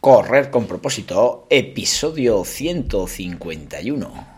Correr con propósito, episodio 151.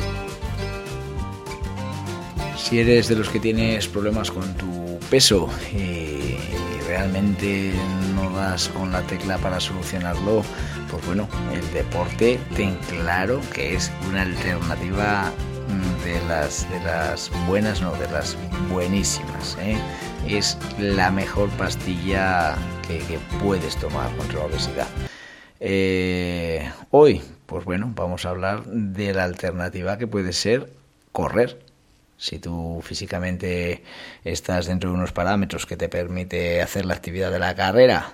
Si eres de los que tienes problemas con tu peso y realmente no das con la tecla para solucionarlo, pues bueno, el deporte ten claro que es una alternativa de las, de las buenas, no, de las buenísimas. ¿eh? Es la mejor pastilla que, que puedes tomar contra la obesidad. Eh, hoy, pues bueno, vamos a hablar de la alternativa que puede ser correr si tú físicamente estás dentro de unos parámetros que te permite hacer la actividad de la carrera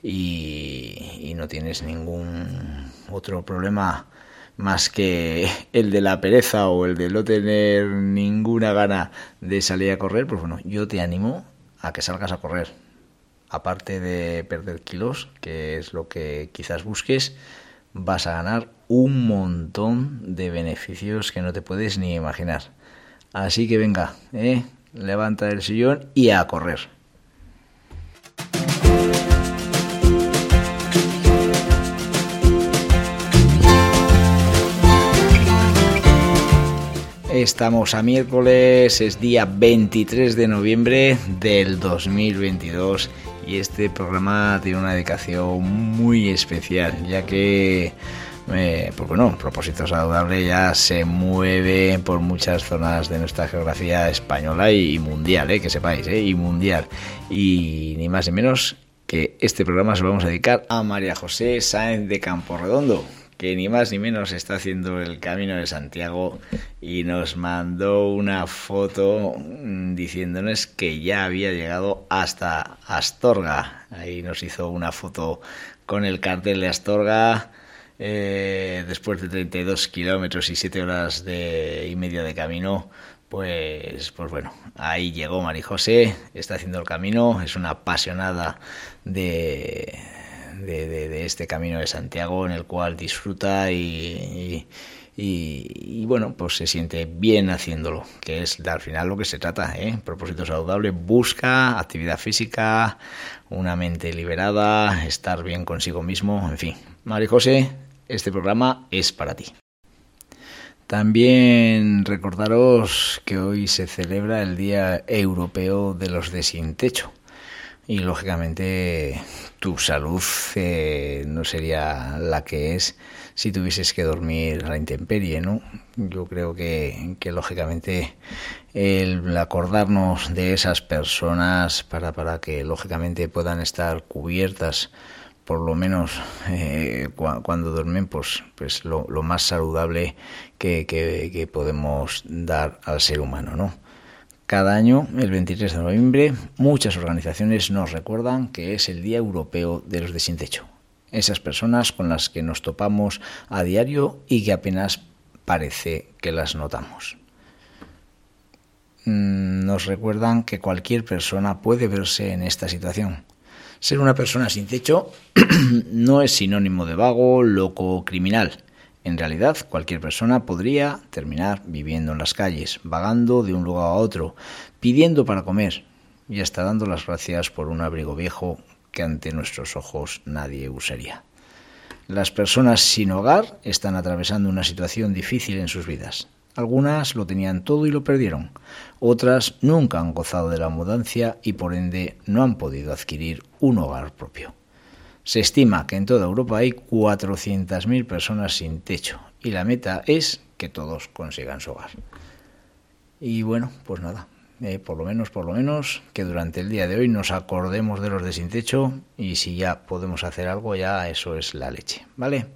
y, no tienes ningún otro problema más que el de la pereza o el de no tener ninguna gana de salir a correr, pues bueno, yo te animo a que salgas a correr. Aparte de perder kilos, que es lo que quizás busques, vas a ganar un montón de beneficios que no te puedes ni imaginar. Así que venga, ¿eh? levanta el sillón y a correr. Estamos a miércoles, es día 23 de noviembre del 2022 y este programa tiene una dedicación muy especial ya que eh, pues bueno, propósito saludable ya se mueve por muchas zonas de nuestra geografía española y mundial, eh, que sepáis, eh, y mundial. Y ni más ni menos que este programa se lo vamos a dedicar a María José Sáenz de Campo Redondo, que ni más ni menos está haciendo el camino de Santiago y nos mandó una foto mm, diciéndonos que ya había llegado hasta Astorga. Ahí nos hizo una foto con el cartel de Astorga eh, después de 32 kilómetros y 7 horas de, y media de camino, pues, pues bueno, ahí llegó Marijose, está haciendo el camino, es una apasionada de, de, este camino de Santiago en el cual disfruta y, y, bueno, pues se siente bien haciéndolo, que es al final lo que se trata, ¿eh? Propósito saludable, busca actividad física, una mente liberada, estar bien consigo mismo, en fin. Marijose, este programa es para ti. También recordaros que hoy se celebra el Día Europeo de los de sin techo y lógicamente tu salud eh, no sería la que es si tuvieses que dormir a la intemperie, ¿no? Yo creo que, que lógicamente el acordarnos de esas personas para, para que lógicamente puedan estar cubiertas por lo menos eh, cuando duermen, pues, pues lo, más saludable que, que, podemos dar al ser humano, ¿no? Cada año, el 23 de noviembre, muchas organizaciones nos recuerdan que es el Día Europeo de los de sin techo. Esas personas con las que nos topamos a diario y que apenas parece que las notamos. Mm, nos recuerdan que cualquier persona puede verse en esta situación ser una persona sin techo no es sinónimo de vago, loco o criminal. En realidad, cualquier persona podría terminar viviendo en las calles, vagando de un lugar a otro, pidiendo para comer y hasta dando las gracias por un abrigo viejo que ante nuestros ojos nadie usaría. Las personas sin hogar están atravesando una situación difícil en sus vidas. Algunas lo tenían todo y lo perdieron. Otras nunca han gozado de la mudancia y por ende no han podido adquirir un hogar propio. Se estima que en toda Europa hay 400.000 personas sin techo y la meta es que todos consigan su hogar. Y bueno, pues nada, eh, por lo menos, por lo menos, que durante el día de hoy nos acordemos de los de sin techo y si ya podemos hacer algo, ya eso es la leche, ¿vale?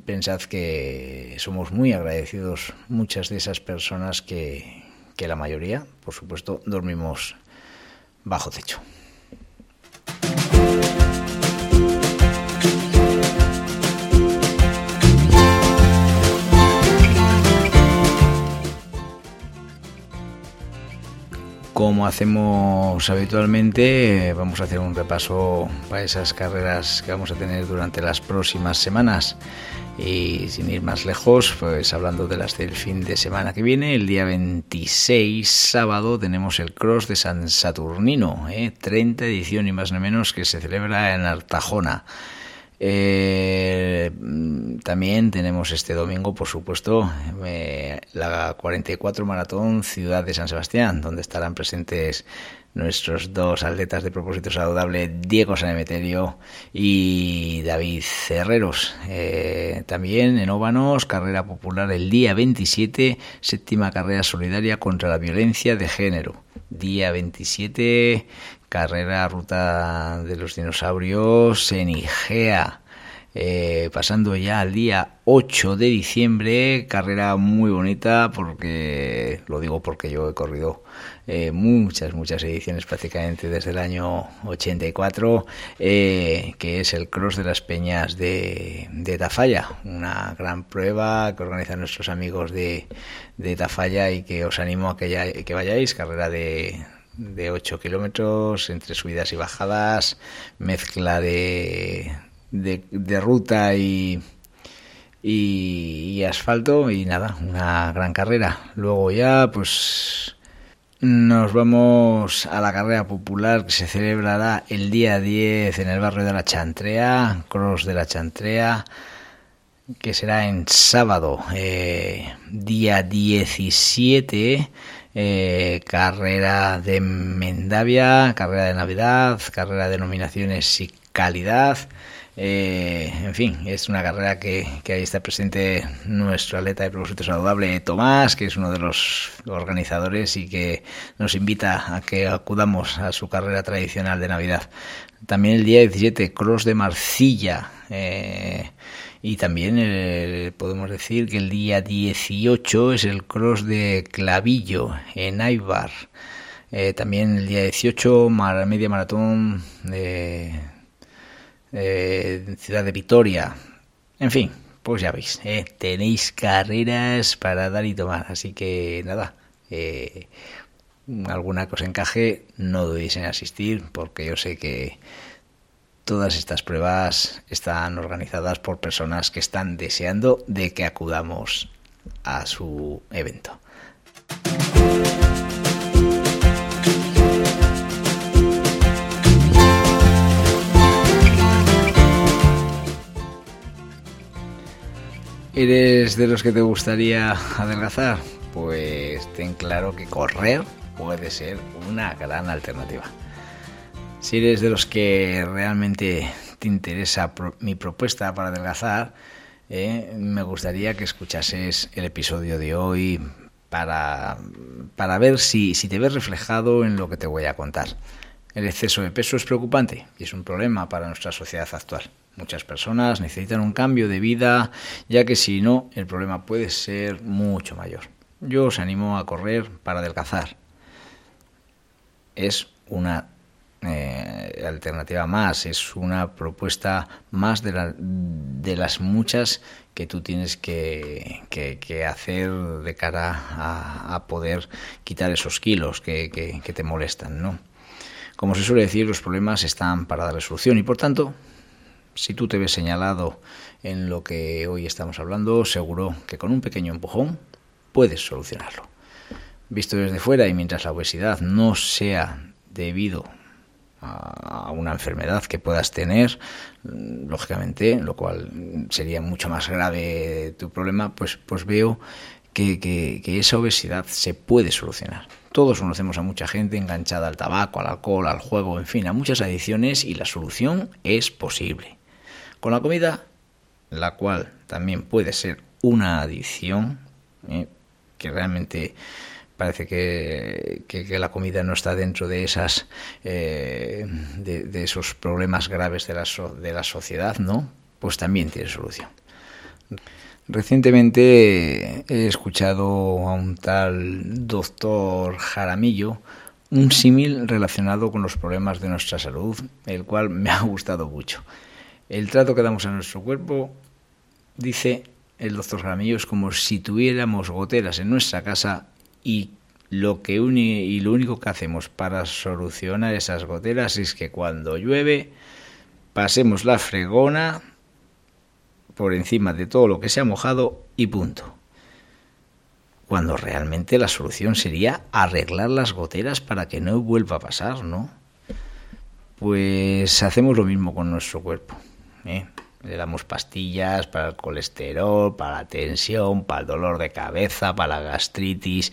Pensad que somos muy agradecidos muchas de esas personas que, que la mayoría, por supuesto, dormimos bajo techo. Como hacemos habitualmente, vamos a hacer un repaso para esas carreras que vamos a tener durante las próximas semanas. Y sin ir más lejos, pues hablando de las del fin de semana que viene, el día 26, sábado, tenemos el Cross de San Saturnino, ¿eh? 30 edición y más ni menos que se celebra en Artajona. Eh, también tenemos este domingo, por supuesto, eh, la 44 Maratón Ciudad de San Sebastián, donde estarán presentes nuestros dos atletas de propósito saludable, Diego Sanemeterio y David Cerreros. Eh, también en Óbanos, carrera popular el día 27, séptima carrera solidaria contra la violencia de género. Día 27, carrera Ruta de los Dinosaurios en Igea. Eh, pasando ya al día 8 de diciembre, carrera muy bonita porque, lo digo porque yo he corrido eh, muchas, muchas ediciones prácticamente desde el año 84, eh, que es el Cross de las Peñas de, de, Tafalla, una gran prueba que organizan nuestros amigos de, de Tafalla y que os animo a que, ya, que vayáis, carrera de, de 8 kilómetros entre subidas y bajadas, mezcla de, de, ruta y, y, asfalto y nada, una gran carrera. Luego ya pues nos vamos a la carrera popular que se celebrará el día 10 en el barrio de la Chantrea, Cross de la Chantrea, que será en sábado, eh, día 17. Eh, carrera de Mendavia, carrera de Navidad, carrera de nominaciones y calidad. Eh, en fin, es una carrera que, ahí está presente nuestro atleta de propósito saludable, Tomás, que es uno de los organizadores y que nos invita a que acudamos a su carrera tradicional de Navidad. También el día 17, Cross de Marcilla. Eh, y también eh, podemos decir que el día 18 es el Cross de Clavillo en Aibar. también el día 18, media maratón de eh, Ciudad de Vitoria, en fin, pues ya veis, eh, tenéis carreras para dar y tomar, así que nada, eh, alguna cosa encaje, no dudéis en asistir, porque yo sé que todas estas pruebas están organizadas por personas que están deseando de que acudamos a su evento. ¿Eres de los que te gustaría adelgazar? Pues ten claro que correr puede ser una gran alternativa. Si eres de los que realmente te interesa mi propuesta para adelgazar, eh, me gustaría que escuchases el episodio de hoy para, para ver si, si te ves reflejado en lo que te voy a contar. El exceso de peso es preocupante y es un problema para nuestra sociedad actual. Muchas personas necesitan un cambio de vida, ya que si no, el problema puede ser mucho mayor. Yo os animo a correr para adelgazar. Es una eh, alternativa más, es una propuesta más de, las muchas que tú tienes que, hacer de cara a, poder quitar esos kilos que, te molestan, ¿no? Como se suele decir, los problemas están para dar solución y por tanto si tú te ves señalado en lo que hoy estamos hablando, seguro que con un pequeño empujón puedes solucionarlo. Visto desde fuera y mientras la obesidad no sea debido a una enfermedad que puedas tener, lógicamente, lo cual sería mucho más grave tu problema, pues, pues veo que, que esa obesidad se puede solucionar. Todos conocemos a mucha gente enganchada al tabaco, al alcohol, al juego, en fin, a muchas adicciones y la solución es posible. Con la comida, la cual también puede ser una adicción, ¿eh? que realmente parece que, la comida no está dentro de esas eh, de, esos problemas graves de la, de la sociedad, ¿no? Pues también tiene solución. Recientemente he escuchado a un tal doctor Jaramillo un símil relacionado con los problemas de nuestra salud, el cual me ha gustado mucho. El trato que damos a nuestro cuerpo, dice el doctor Jaramillo, es como si tuviéramos goteras en nuestra casa y lo, que y lo único que hacemos para solucionar esas goteras es que cuando llueve pasemos la fregona por encima de todo lo que se ha mojado y punto. Cuando realmente la solución sería arreglar las goteras para que no vuelva a pasar, ¿no? Pues hacemos lo mismo con nuestro cuerpo. ¿eh? Le damos pastillas para el colesterol, para la tensión, para el dolor de cabeza, para la gastritis,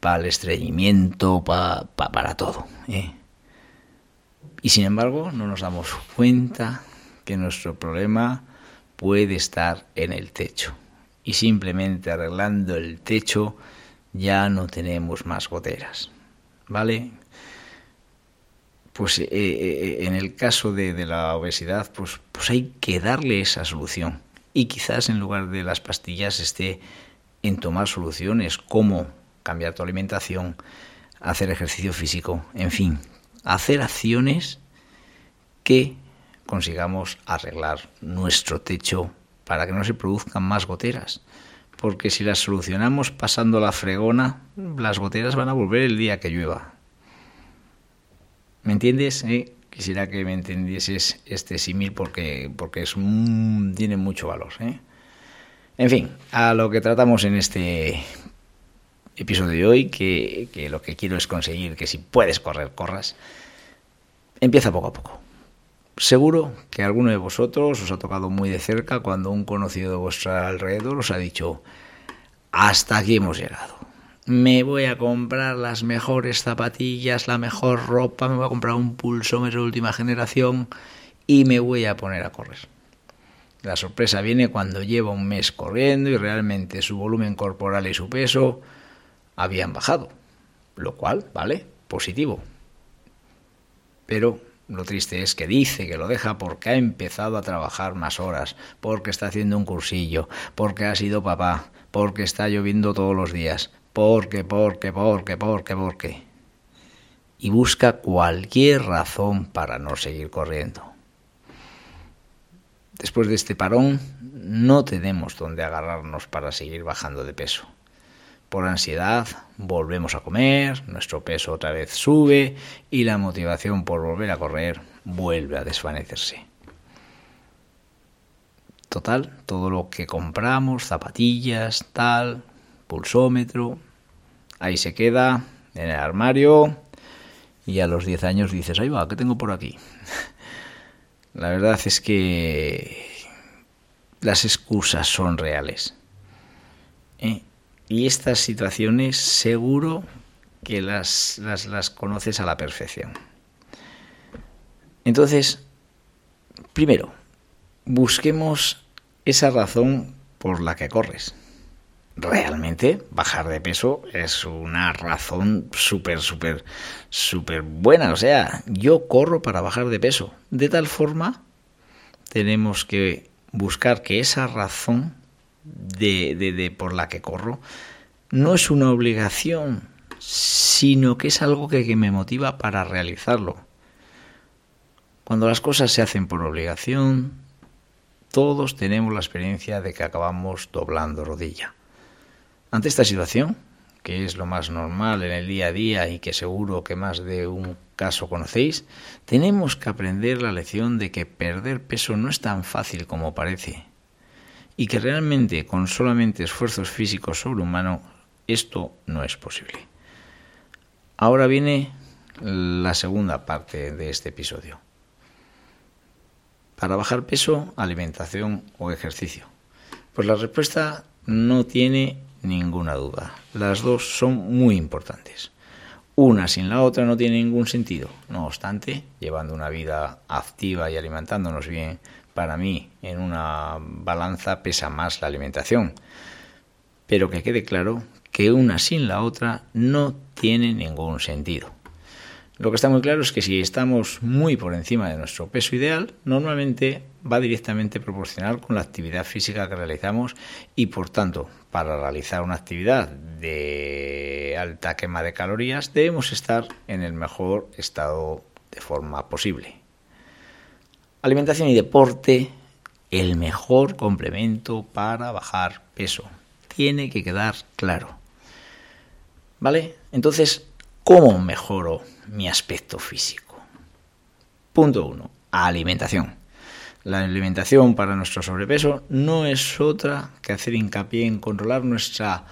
para el estreñimiento, para, para todo. ¿eh? Y sin embargo no nos damos cuenta que nuestro problema puede estar en el techo. Y simplemente arreglando el techo ya no tenemos más goteras. ¿Vale? Pues eh, eh, en el caso de, de, la obesidad, pues, pues hay que darle esa solución. Y quizás en lugar de las pastillas esté en tomar soluciones como cambiar tu alimentación, hacer ejercicio físico, en fin, hacer acciones que consigamos arreglar nuestro techo para que no se produzcan más goteras. Porque si las solucionamos pasando la fregona, las goteras van a volver el día que llueva. ¿Me entiendes? Eh, quisiera que me entendieses este símil porque, porque es, tiene mucho valor. ¿eh? En fin, a lo que tratamos en este episodio de hoy, que, que lo que quiero es conseguir que si puedes correr, corras. Empieza poco a poco. Seguro que alguno de vosotros os ha tocado muy de cerca cuando un conocido de vuestro alrededor os ha dicho, hasta aquí hemos llegado. Me voy a comprar las mejores zapatillas, la mejor ropa, me voy a comprar un pulsómetro de última generación y me voy a poner a correr. La sorpresa viene cuando lleva un mes corriendo y realmente su volumen corporal y su peso habían bajado, lo cual, vale, positivo. Pero lo triste es que dice que lo deja porque ha empezado a trabajar más horas, porque está haciendo un cursillo, porque ha sido papá, porque está lloviendo todos los días, porque, porque, porque, porque, porque. Y busca cualquier razón para no seguir corriendo. Después de este parón, no tenemos donde agarrarnos para seguir bajando de peso por ansiedad volvemos a comer, nuestro peso otra vez sube y la motivación por volver a correr vuelve a desvanecerse. Total, todo lo que compramos, zapatillas, tal, pulsómetro, ahí se queda en el armario y a los 10 años dices, ahí va, ¿qué tengo por aquí? La verdad es que las excusas son reales. ¿eh? Y estas situaciones seguro que las, las, conoces a la perfección. Entonces, primero, busquemos esa razón por la que corres. Realmente bajar de peso es una razón súper, súper, súper buena. O sea, yo corro para bajar de peso. De tal forma, tenemos que buscar que esa razón de, de, por la que corro no es una obligación, sino que es algo que me motiva para realizarlo. Cuando las cosas se hacen por obligación, todos tenemos la experiencia de que acabamos doblando rodilla. Ante esta situación, que es lo más normal en el día a día y que seguro que más de un caso conocéis, tenemos que aprender la lección de que perder peso no es tan fácil como parece y que realmente con solamente esfuerzos físicos sobrehumanos esto no es posible. Ahora viene la segunda parte de este episodio. Para bajar peso, alimentación o ejercicio. Pues la respuesta no tiene ninguna duda. Las dos son muy importantes. Una sin la otra no tiene ningún sentido. No obstante, llevando una vida activa y alimentándonos bien, para mí en una balanza pesa más la alimentación. Pero que quede claro que una sin la otra no tiene ningún sentido. Lo que está muy claro es que si estamos muy por encima de nuestro peso ideal, normalmente va directamente proporcional con la actividad física que realizamos y por tanto, para realizar una actividad de alta quema de calorías, debemos estar en el mejor estado de forma posible. Alimentación y deporte, el mejor complemento para bajar peso. Tiene que quedar claro. ¿Vale? Entonces, ¿cómo mejoro mi aspecto físico? Punto uno, alimentación. La alimentación para nuestro sobrepeso no es otra que hacer hincapié en controlar nuestra,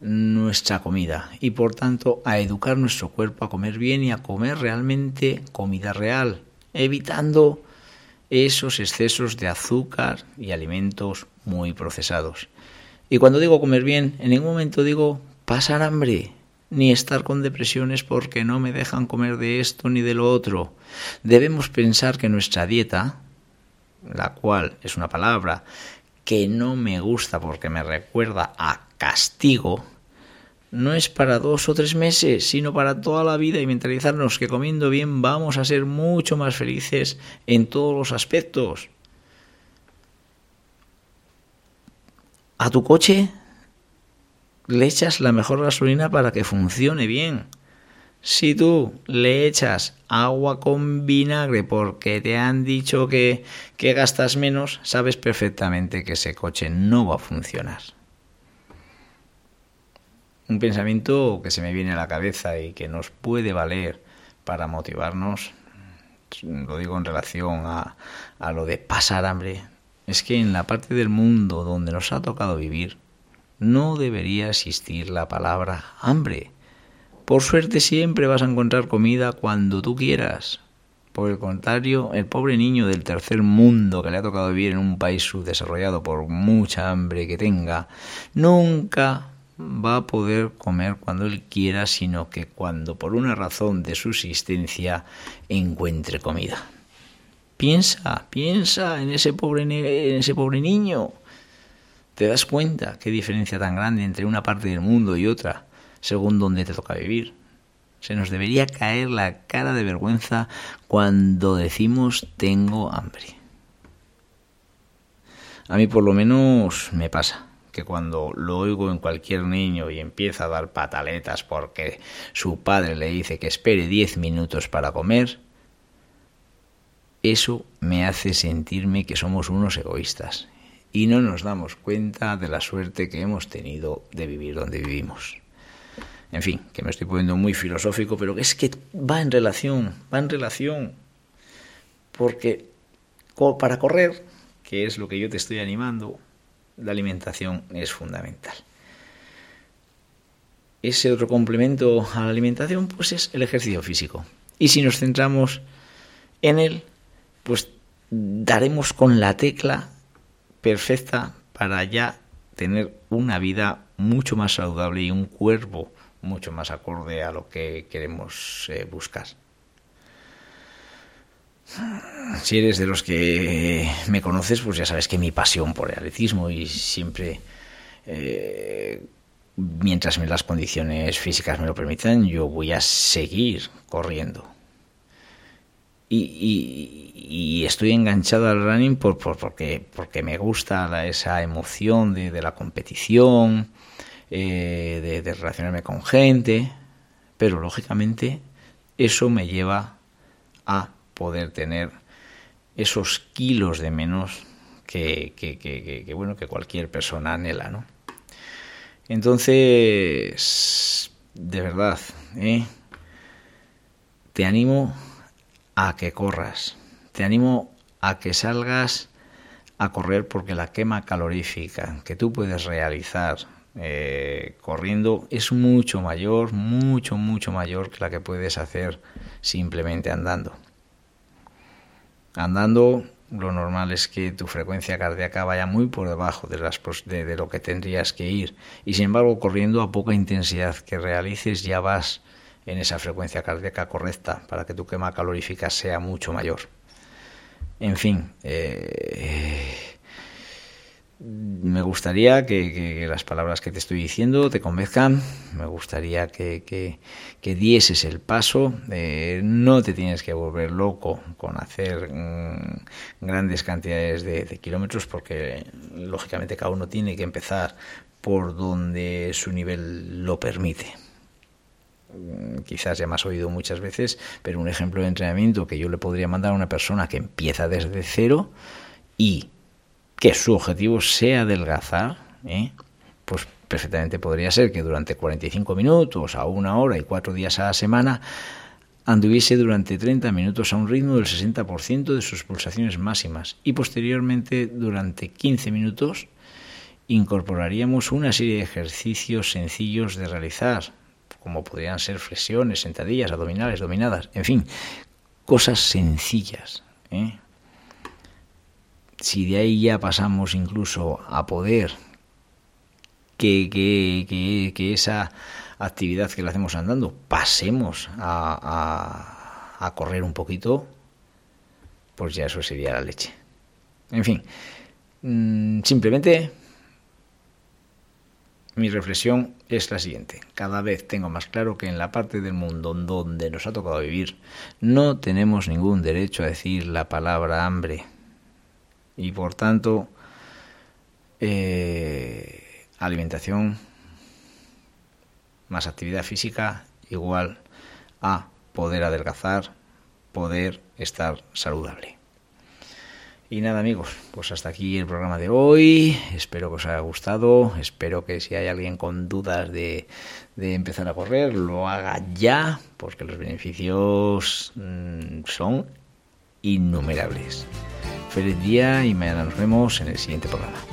nuestra comida y por tanto a educar nuestro cuerpo a comer bien y a comer realmente comida real, evitando esos excesos de azúcar y alimentos muy procesados. Y cuando digo comer bien, en ningún momento digo pasar hambre, ni estar con depresiones porque no me dejan comer de esto ni de lo otro. Debemos pensar que nuestra dieta, la cual es una palabra que no me gusta porque me recuerda a castigo, no es para dos o tres meses, sino para toda la vida y mentalizarnos que comiendo bien vamos a ser mucho más felices en todos los aspectos. A tu coche le echas la mejor gasolina para que funcione bien. Si tú le echas agua con vinagre porque te han dicho que, que gastas menos, sabes perfectamente que ese coche no va a funcionar. Un pensamiento que se me viene a la cabeza y que nos puede valer para motivarnos, lo digo en relación a, a lo de pasar hambre, es que en la parte del mundo donde nos ha tocado vivir, no debería existir la palabra hambre. Por suerte siempre vas a encontrar comida cuando tú quieras. Por el contrario, el pobre niño del tercer mundo que le ha tocado vivir en un país subdesarrollado por mucha hambre que tenga, nunca va a poder comer cuando él quiera, sino que cuando por una razón de subsistencia encuentre comida. Piensa, piensa en ese pobre, en ese pobre niño ¿Te das cuenta qué diferencia tan grande entre una parte del mundo y otra, según donde te toca vivir? Se nos debería caer la cara de vergüenza cuando decimos tengo hambre. A mí por lo menos me pasa que cuando lo oigo en cualquier niño y empieza a dar pataletas porque su padre le dice que espere diez minutos para comer, eso me hace sentirme que somos unos egoístas y no nos damos cuenta de la suerte que hemos tenido de vivir donde vivimos. En fin, que me estoy poniendo muy filosófico, pero es que va en relación, va en relación, porque para correr, que es lo que yo te estoy animando, la alimentación es fundamental. Ese otro complemento a la alimentación, pues es el ejercicio físico. Y si nos centramos en él, pues daremos con la tecla perfecta para ya tener una vida mucho más saludable y un cuerpo mucho más acorde a lo que queremos eh, buscar. Si eres de los que me conoces, pues ya sabes que mi pasión por el atletismo y siempre, eh, mientras las condiciones físicas me lo permitan, yo voy a seguir corriendo y, estoy enganchado al running por, porque, porque me gusta esa emoción de, la competición, eh, de, relacionarme con gente, pero lógicamente eso me lleva a poder tener esos kilos de menos que, que, bueno que cualquier persona anhela, ¿no? Entonces, de verdad, ¿eh? te animo a que corras. Te animo a que salgas a correr porque la quema calorífica que tú puedes realizar eh, corriendo es mucho mayor, mucho, mucho mayor que la que puedes hacer simplemente andando. Andando lo normal es que tu frecuencia cardíaca vaya muy por debajo de, las, de, de, lo que tendrías que ir. Y sin embargo, corriendo a poca intensidad que realices, ya vas en esa frecuencia cardíaca correcta para que tu quema calorífica sea mucho mayor. En fin, eh, me gustaría que, las palabras que te estoy diciendo te convenzcan, me gustaría que, que dieses el paso, no te tienes que volver loco con hacer mm, grandes cantidades de, de, kilómetros porque lógicamente cada uno tiene que empezar por donde su nivel lo permite. Mm, quizás ya me has oído muchas veces, pero un ejemplo de entrenamiento que yo le podría mandar a una persona que empieza desde cero y que su objetivo sea adelgazar, ¿eh? pues perfectamente podría ser que durante 45 minutos a una hora y cuatro días a la semana anduviese durante 30 minutos a un ritmo del 60% de sus pulsaciones máximas y posteriormente durante 15 minutos incorporaríamos una serie de ejercicios sencillos de realizar, como podrían ser flexiones, sentadillas, abdominales, dominadas, en fin, cosas sencillas. ¿eh? si de ahí ya pasamos incluso a poder que, que, que, esa actividad que la hacemos andando pasemos a, a, correr un poquito, pues ya eso sería la leche. En fin, mm, simplemente mi reflexión es la siguiente. Cada vez tengo más claro que en la parte del mundo donde nos ha tocado vivir no tenemos ningún derecho a decir la palabra hambre y por tanto eh, alimentación más actividad física igual a poder adelgazar, poder estar saludable. Y nada amigos, pues hasta aquí el programa de hoy. Espero que os haya gustado. Espero que si hay alguien con dudas de, de empezar a correr, lo haga ya, porque los beneficios mm, son innumerables. Feliz día y mañana nos vemos en el siguiente programa.